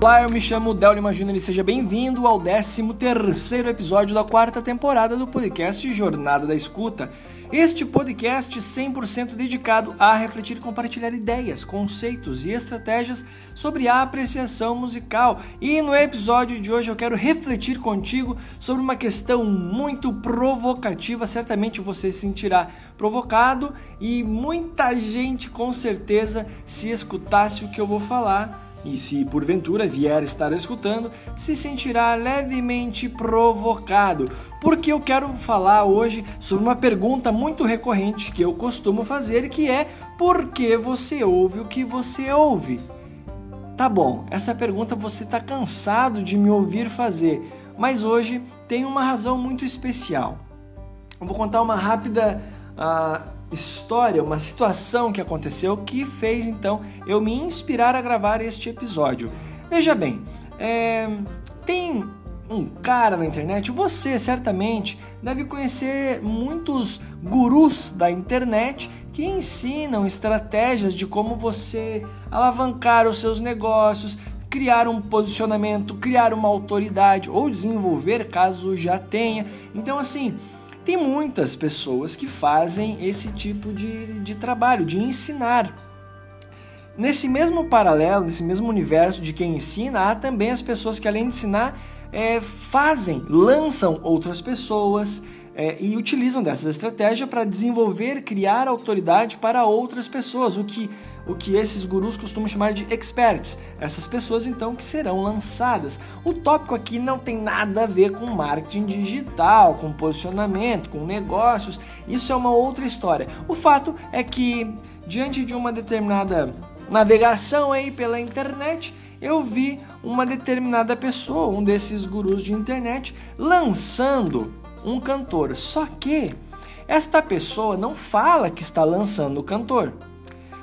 Olá, eu me chamo Del Lima Júnior e seja bem-vindo ao 13º episódio da quarta temporada do podcast Jornada da Escuta. Este podcast 100% dedicado a refletir e compartilhar ideias, conceitos e estratégias sobre a apreciação musical. E no episódio de hoje eu quero refletir contigo sobre uma questão muito provocativa. Certamente você se sentirá provocado e muita gente com certeza se escutasse o que eu vou falar e se porventura vier estar escutando, se sentirá levemente provocado, porque eu quero falar hoje sobre uma pergunta muito recorrente que eu costumo fazer, que é por que você ouve o que você ouve? Tá bom, essa pergunta você está cansado de me ouvir fazer, mas hoje tem uma razão muito especial. Eu vou contar uma rápida uh, história, uma situação que aconteceu que fez então eu me inspirar a gravar este episódio. Veja bem, é, tem um cara na internet, você certamente deve conhecer muitos gurus da internet que ensinam estratégias de como você alavancar os seus negócios, criar um posicionamento, criar uma autoridade ou desenvolver caso já tenha. Então, assim, tem muitas pessoas que fazem esse tipo de, de trabalho, de ensinar. Nesse mesmo paralelo, nesse mesmo universo de quem ensina, há também as pessoas que, além de ensinar, é, fazem, lançam outras pessoas, é, e utilizam dessa estratégia para desenvolver, criar autoridade para outras pessoas, o que, o que esses gurus costumam chamar de experts. Essas pessoas então que serão lançadas. O tópico aqui não tem nada a ver com marketing digital, com posicionamento, com negócios. Isso é uma outra história. O fato é que diante de uma determinada navegação aí pela internet, eu vi uma determinada pessoa, um desses gurus de internet, lançando um cantor. Só que esta pessoa não fala que está lançando o cantor.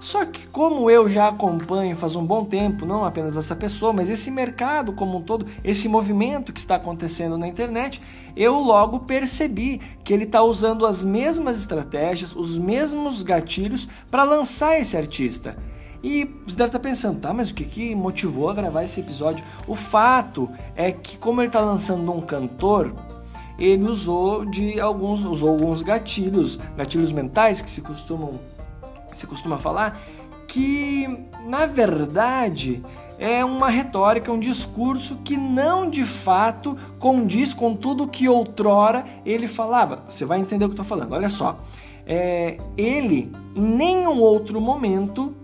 Só que como eu já acompanho faz um bom tempo, não apenas essa pessoa, mas esse mercado como um todo, esse movimento que está acontecendo na internet, eu logo percebi que ele está usando as mesmas estratégias, os mesmos gatilhos para lançar esse artista. E você deve estar tá pensando, tá, mas o que, que motivou a gravar esse episódio? O fato é que, como ele está lançando um cantor, ele usou de alguns, usou alguns gatilhos, gatilhos mentais que se costumam se costuma falar, que na verdade é uma retórica, um discurso que não de fato condiz com tudo que outrora ele falava. Você vai entender o que eu estou falando. Olha só, é, ele em nenhum outro momento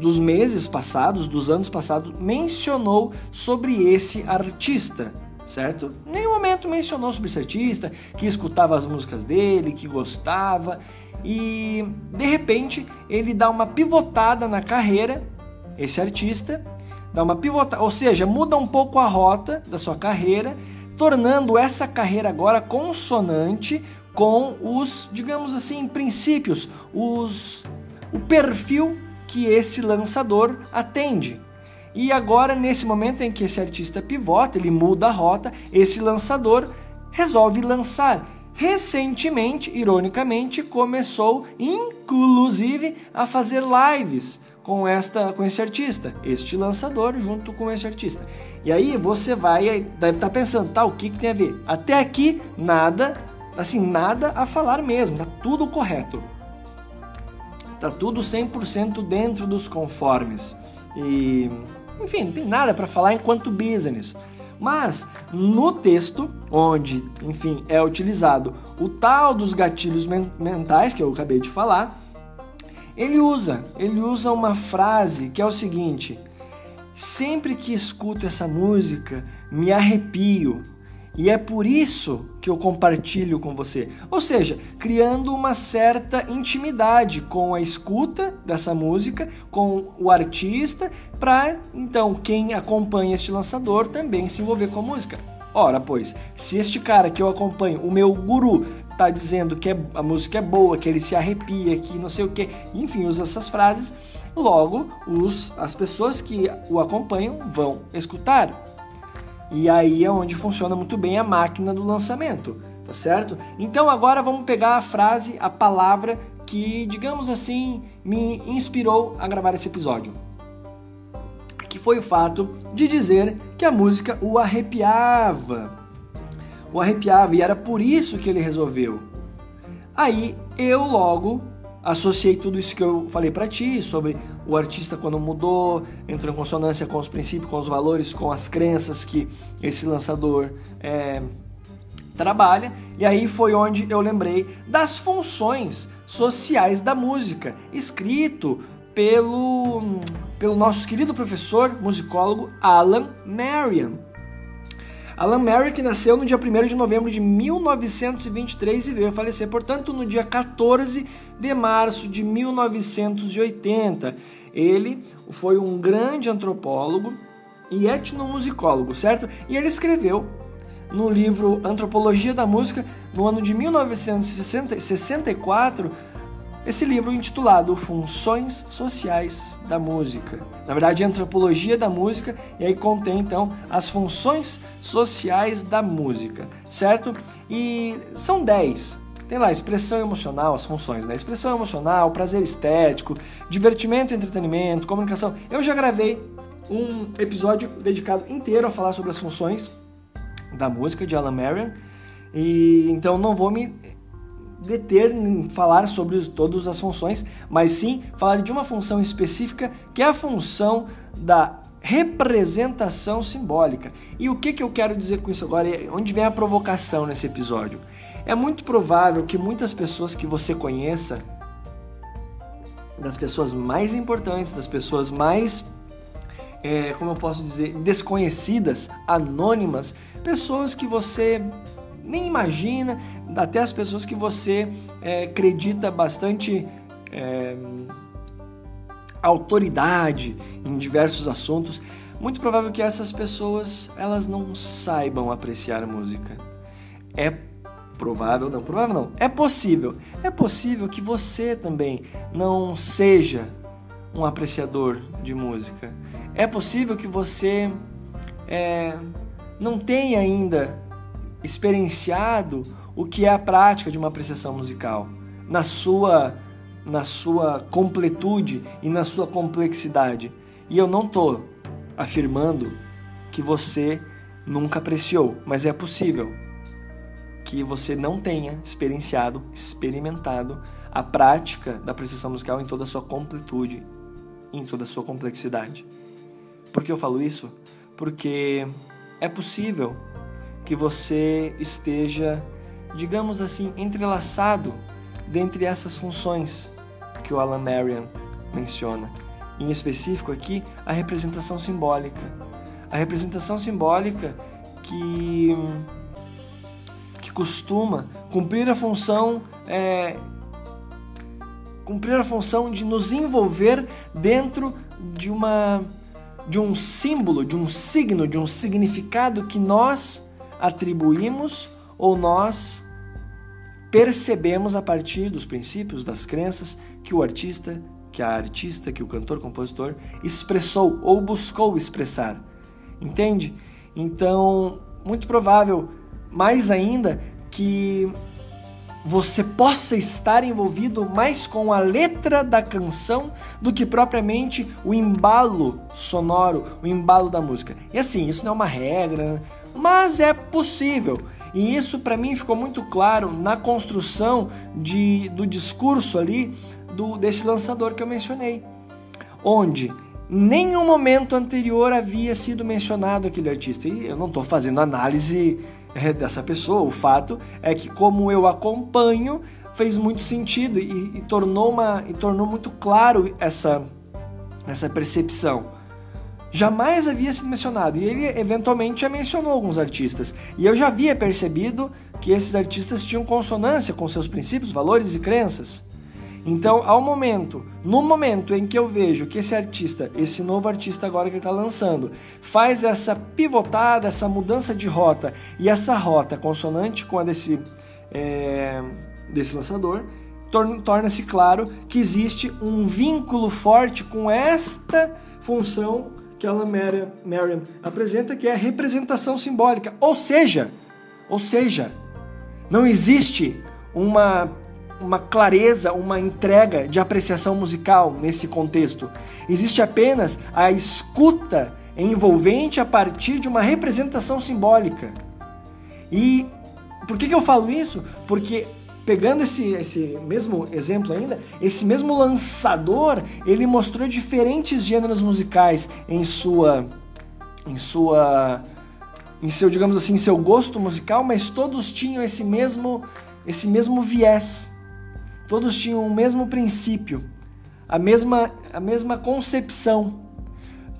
dos meses passados, dos anos passados, mencionou sobre esse artista certo? Em nenhum momento mencionou sobre esse artista, que escutava as músicas dele, que gostava, e de repente ele dá uma pivotada na carreira, esse artista, dá uma pivotada, ou seja, muda um pouco a rota da sua carreira, tornando essa carreira agora consonante com os, digamos assim, princípios, os o perfil que esse lançador atende. E agora, nesse momento em que esse artista pivota, ele muda a rota, esse lançador resolve lançar. Recentemente, ironicamente, começou inclusive a fazer lives com esta com esse artista, este lançador junto com esse artista. E aí você vai deve estar pensando, tá, o que, que tem a ver? Até aqui nada, assim, nada a falar mesmo, tá tudo correto. Tá tudo 100% dentro dos conformes. E enfim, não tem nada para falar enquanto business. Mas no texto, onde, enfim, é utilizado o tal dos gatilhos mentais que eu acabei de falar, ele usa, ele usa uma frase que é o seguinte: sempre que escuto essa música, me arrepio, e é por isso que eu compartilho com você. Ou seja, criando uma certa intimidade com a escuta dessa música, com o artista, para então quem acompanha este lançador também se envolver com a música. Ora, pois, se este cara que eu acompanho, o meu guru, tá dizendo que é, a música é boa, que ele se arrepia, que não sei o que, enfim, usa essas frases, logo os, as pessoas que o acompanham vão escutar. E aí é onde funciona muito bem a máquina do lançamento, tá certo? Então agora vamos pegar a frase, a palavra que, digamos assim, me inspirou a gravar esse episódio. Que foi o fato de dizer que a música o arrepiava. O arrepiava e era por isso que ele resolveu. Aí eu logo associei tudo isso que eu falei para ti sobre o artista quando mudou, entrou em consonância com os princípios, com os valores, com as crenças que esse lançador é, trabalha. E aí foi onde eu lembrei das funções sociais da música, escrito pelo, pelo nosso querido professor musicólogo Alan Merriam. Alan Merriam que nasceu no dia 1 de novembro de 1923 e veio a falecer, portanto, no dia 14 de março de 1980. Ele foi um grande antropólogo e etnomusicólogo, certo? E ele escreveu no livro Antropologia da Música, no ano de 1964, esse livro intitulado Funções Sociais da Música. Na verdade, Antropologia da Música, e aí contém então as funções sociais da música, certo? E são 10. Tem lá expressão emocional, as funções, né? Expressão emocional, prazer estético, divertimento e entretenimento, comunicação. Eu já gravei um episódio dedicado inteiro a falar sobre as funções da música de Alan Marion. E então não vou me deter falar sobre todas as funções, mas sim falar de uma função específica, que é a função da representação simbólica. E o que, que eu quero dizer com isso agora? Onde vem a provocação nesse episódio? É muito provável que muitas pessoas que você conheça, das pessoas mais importantes, das pessoas mais é, como eu posso dizer, desconhecidas, anônimas, pessoas que você nem imagina, até as pessoas que você é, acredita bastante é, autoridade em diversos assuntos. Muito provável que essas pessoas elas não saibam apreciar música. É provável, não, provável não. É possível. É possível que você também não seja um apreciador de música. É possível que você é, não tenha ainda experienciado o que é a prática de uma apreciação musical na sua na sua completude e na sua complexidade. E eu não estou afirmando que você nunca apreciou, mas é possível que você não tenha experienciado, experimentado a prática da apreciação musical em toda a sua completude em toda a sua complexidade. Por que eu falo isso? Porque é possível que você esteja, digamos assim, entrelaçado dentre essas funções que o Alan Marion menciona. Em específico aqui, a representação simbólica. A representação simbólica que, que costuma cumprir a função é, cumprir a função de nos envolver dentro de uma de um símbolo, de um signo, de um significado que nós atribuímos ou nós percebemos a partir dos princípios, das crenças que o artista, que a artista, que o cantor, compositor expressou ou buscou expressar. Entende? Então, muito provável, mais ainda, que você possa estar envolvido mais com a letra da canção do que propriamente o embalo sonoro, o embalo da música. E assim, isso não é uma regra, mas é possível. E isso para mim ficou muito claro na construção de, do discurso ali do, desse lançador que eu mencionei, onde em nenhum momento anterior havia sido mencionado aquele artista. E eu não estou fazendo análise é, dessa pessoa. O fato é que, como eu acompanho, fez muito sentido e, e, tornou, uma, e tornou muito claro essa, essa percepção. Jamais havia sido mencionado, e ele eventualmente já mencionou alguns artistas. E eu já havia percebido que esses artistas tinham consonância com seus princípios, valores e crenças. Então, ao momento, no momento em que eu vejo que esse artista, esse novo artista agora que ele está lançando, faz essa pivotada, essa mudança de rota e essa rota consonante com a desse, é, desse lançador, torna-se claro que existe um vínculo forte com esta função que Alan Merriam apresenta, que é a representação simbólica. Ou seja, ou seja, não existe uma uma clareza, uma entrega de apreciação musical nesse contexto. Existe apenas a escuta envolvente a partir de uma representação simbólica. E por que, que eu falo isso? Porque pegando esse, esse mesmo exemplo ainda, esse mesmo lançador, ele mostrou diferentes gêneros musicais em sua em sua em seu, digamos assim, seu gosto musical, mas todos tinham esse mesmo esse mesmo viés. Todos tinham o mesmo princípio, a mesma a mesma concepção.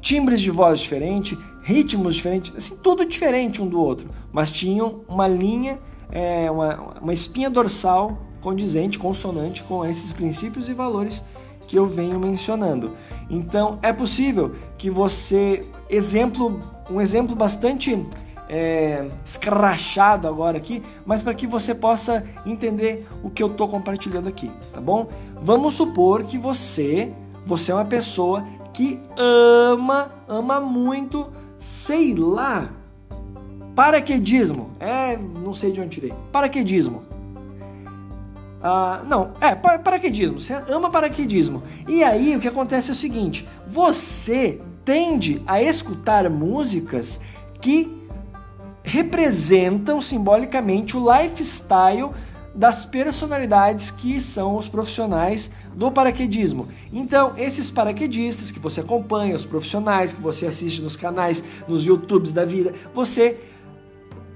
Timbres de voz diferentes, ritmos diferentes, assim, tudo diferente um do outro, mas tinham uma linha, é, uma, uma espinha dorsal condizente, consonante com esses princípios e valores que eu venho mencionando. Então, é possível que você, exemplo, um exemplo bastante é, escrachado agora aqui, mas para que você possa entender o que eu estou compartilhando aqui, tá bom? Vamos supor que você, você é uma pessoa que ama, ama muito sei lá, paraquedismo. É, não sei de onde tirei. Paraquedismo. Ah, não, é, paraquedismo. Você ama paraquedismo. E aí o que acontece é o seguinte: você tende a escutar músicas que representam simbolicamente o lifestyle das personalidades que são os profissionais do paraquedismo. Então, esses paraquedistas que você acompanha, os profissionais que você assiste nos canais, nos YouTubes da vida, você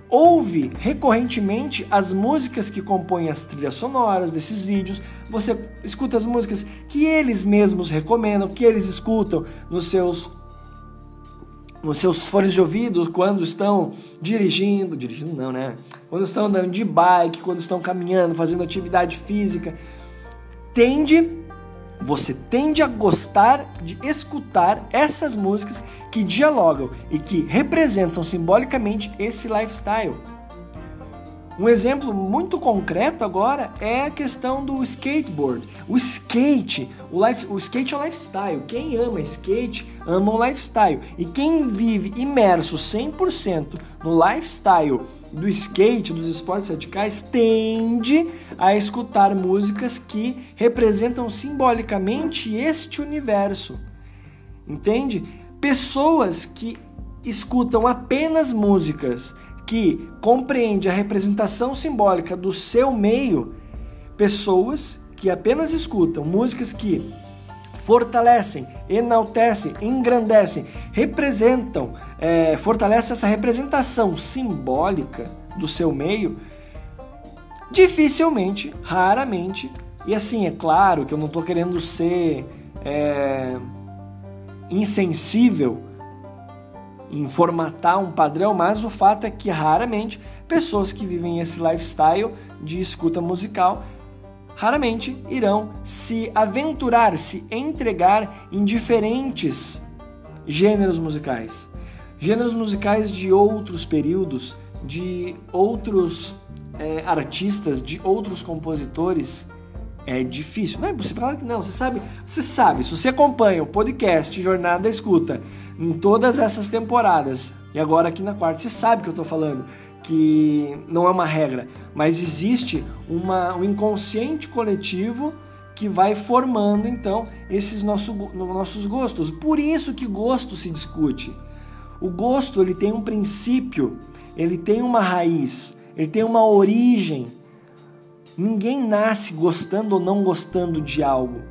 ouve recorrentemente as músicas que compõem as trilhas sonoras desses vídeos, você escuta as músicas que eles mesmos recomendam, que eles escutam nos seus nos seus fones de ouvido quando estão dirigindo, dirigindo não, né? Quando estão andando de bike, quando estão caminhando, fazendo atividade física, tende você tende a gostar de escutar essas músicas que dialogam e que representam simbolicamente esse lifestyle. Um exemplo muito concreto agora é a questão do skateboard. O skate, o, life, o skate é um lifestyle. Quem ama skate ama um lifestyle. E quem vive imerso 100% no lifestyle do skate, dos esportes radicais, tende a escutar músicas que representam simbolicamente este universo. Entende? Pessoas que escutam apenas músicas que compreende a representação simbólica do seu meio, pessoas que apenas escutam músicas que fortalecem, enaltecem, engrandecem, representam, é, fortalecem essa representação simbólica do seu meio, dificilmente, raramente, e assim, é claro que eu não estou querendo ser é, insensível em formatar um padrão, mas o fato é que raramente pessoas que vivem esse lifestyle de escuta musical raramente irão se aventurar, se entregar em diferentes gêneros musicais. Gêneros musicais de outros períodos, de outros é, artistas, de outros compositores. É difícil. Não é possível falar que não. Você sabe, você sabe, se você acompanha o podcast Jornada da Escuta em todas essas temporadas, e agora aqui na quarta, você sabe que eu estou falando que não é uma regra, mas existe uma, um inconsciente coletivo que vai formando então esses nosso, nossos gostos. Por isso que gosto se discute. O gosto ele tem um princípio, ele tem uma raiz, ele tem uma origem. Ninguém nasce gostando ou não gostando de algo.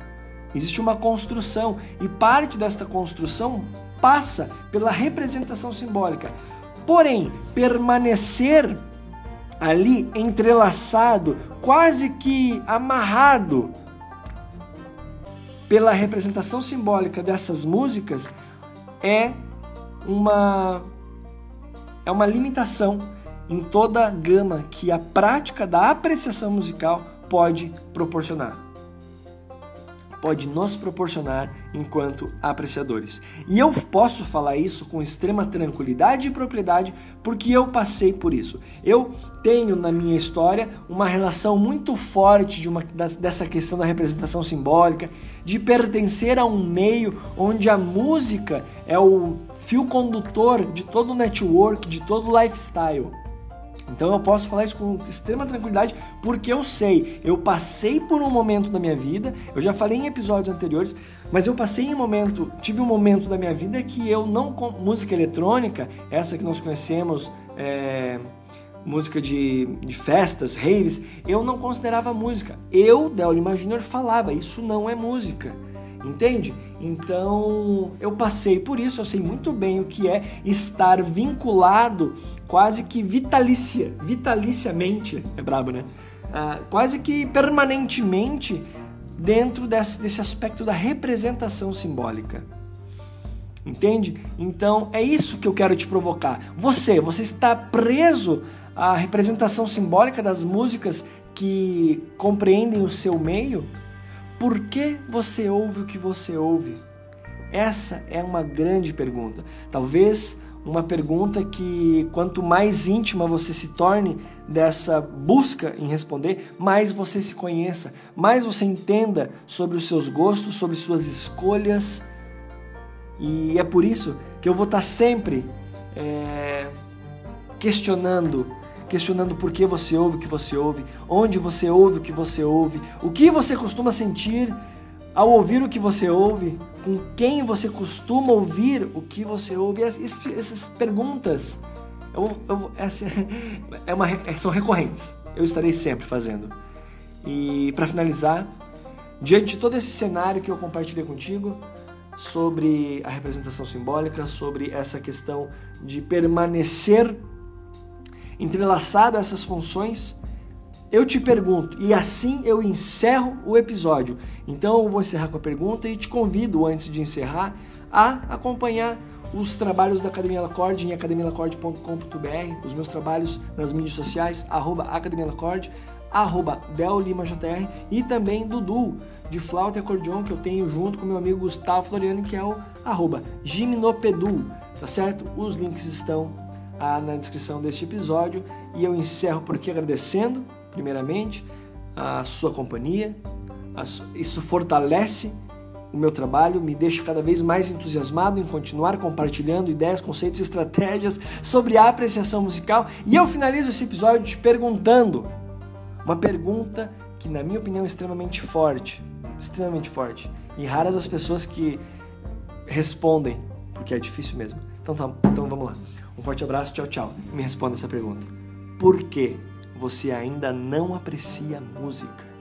Existe uma construção e parte desta construção passa pela representação simbólica. Porém, permanecer ali entrelaçado, quase que amarrado pela representação simbólica dessas músicas é uma é uma limitação em toda a gama que a prática da apreciação musical pode proporcionar pode nos proporcionar enquanto apreciadores. E eu posso falar isso com extrema tranquilidade e propriedade porque eu passei por isso. Eu tenho na minha história uma relação muito forte de uma, dessa questão da representação simbólica, de pertencer a um meio onde a música é o fio condutor de todo o network, de todo o lifestyle. Então eu posso falar isso com extrema tranquilidade porque eu sei, eu passei por um momento da minha vida, eu já falei em episódios anteriores, mas eu passei em um momento, tive um momento da minha vida que eu não música eletrônica, essa que nós conhecemos, é, música de, de festas, raves, eu não considerava música. Eu, Del Lima Jr., falava, isso não é música. Entende? Então eu passei por isso, eu sei muito bem o que é estar vinculado quase que vitalicia, vitaliciamente, é brabo, né? Ah, quase que permanentemente dentro desse, desse aspecto da representação simbólica. Entende? Então é isso que eu quero te provocar. Você, você está preso à representação simbólica das músicas que compreendem o seu meio? Por que você ouve o que você ouve? Essa é uma grande pergunta. Talvez uma pergunta que quanto mais íntima você se torne dessa busca em responder, mais você se conheça, mais você entenda sobre os seus gostos, sobre suas escolhas. E é por isso que eu vou estar sempre é, questionando questionando por que você ouve o que você ouve, onde você ouve o que você ouve, o que você costuma sentir ao ouvir o que você ouve, com quem você costuma ouvir o que você ouve. Essas, essas perguntas eu, eu, essa é uma, são recorrentes. Eu estarei sempre fazendo. E para finalizar, diante de todo esse cenário que eu compartilhei contigo, sobre a representação simbólica, sobre essa questão de permanecer entrelaçado a essas funções, eu te pergunto, e assim eu encerro o episódio. Então eu vou encerrar com a pergunta e te convido, antes de encerrar, a acompanhar os trabalhos da Academia Lacorde em academialacorde.com.br, os meus trabalhos nas mídias sociais, arroba Academia Lacorde, arroba BelLimaJR e também Dudu, de flauta e acordeon, que eu tenho junto com meu amigo Gustavo Floriano, que é o arroba Gimnopedu, tá certo? Os links estão ah, na descrição deste episódio e eu encerro por aqui agradecendo, primeiramente, a sua companhia. Isso fortalece o meu trabalho, me deixa cada vez mais entusiasmado em continuar compartilhando ideias, conceitos e estratégias sobre a apreciação musical. E eu finalizo esse episódio te perguntando uma pergunta que, na minha opinião, é extremamente forte, extremamente forte. E raras as pessoas que respondem, porque é difícil mesmo. Então, tá, então vamos lá. Um forte abraço, tchau, tchau. Me responda essa pergunta. Por que você ainda não aprecia música?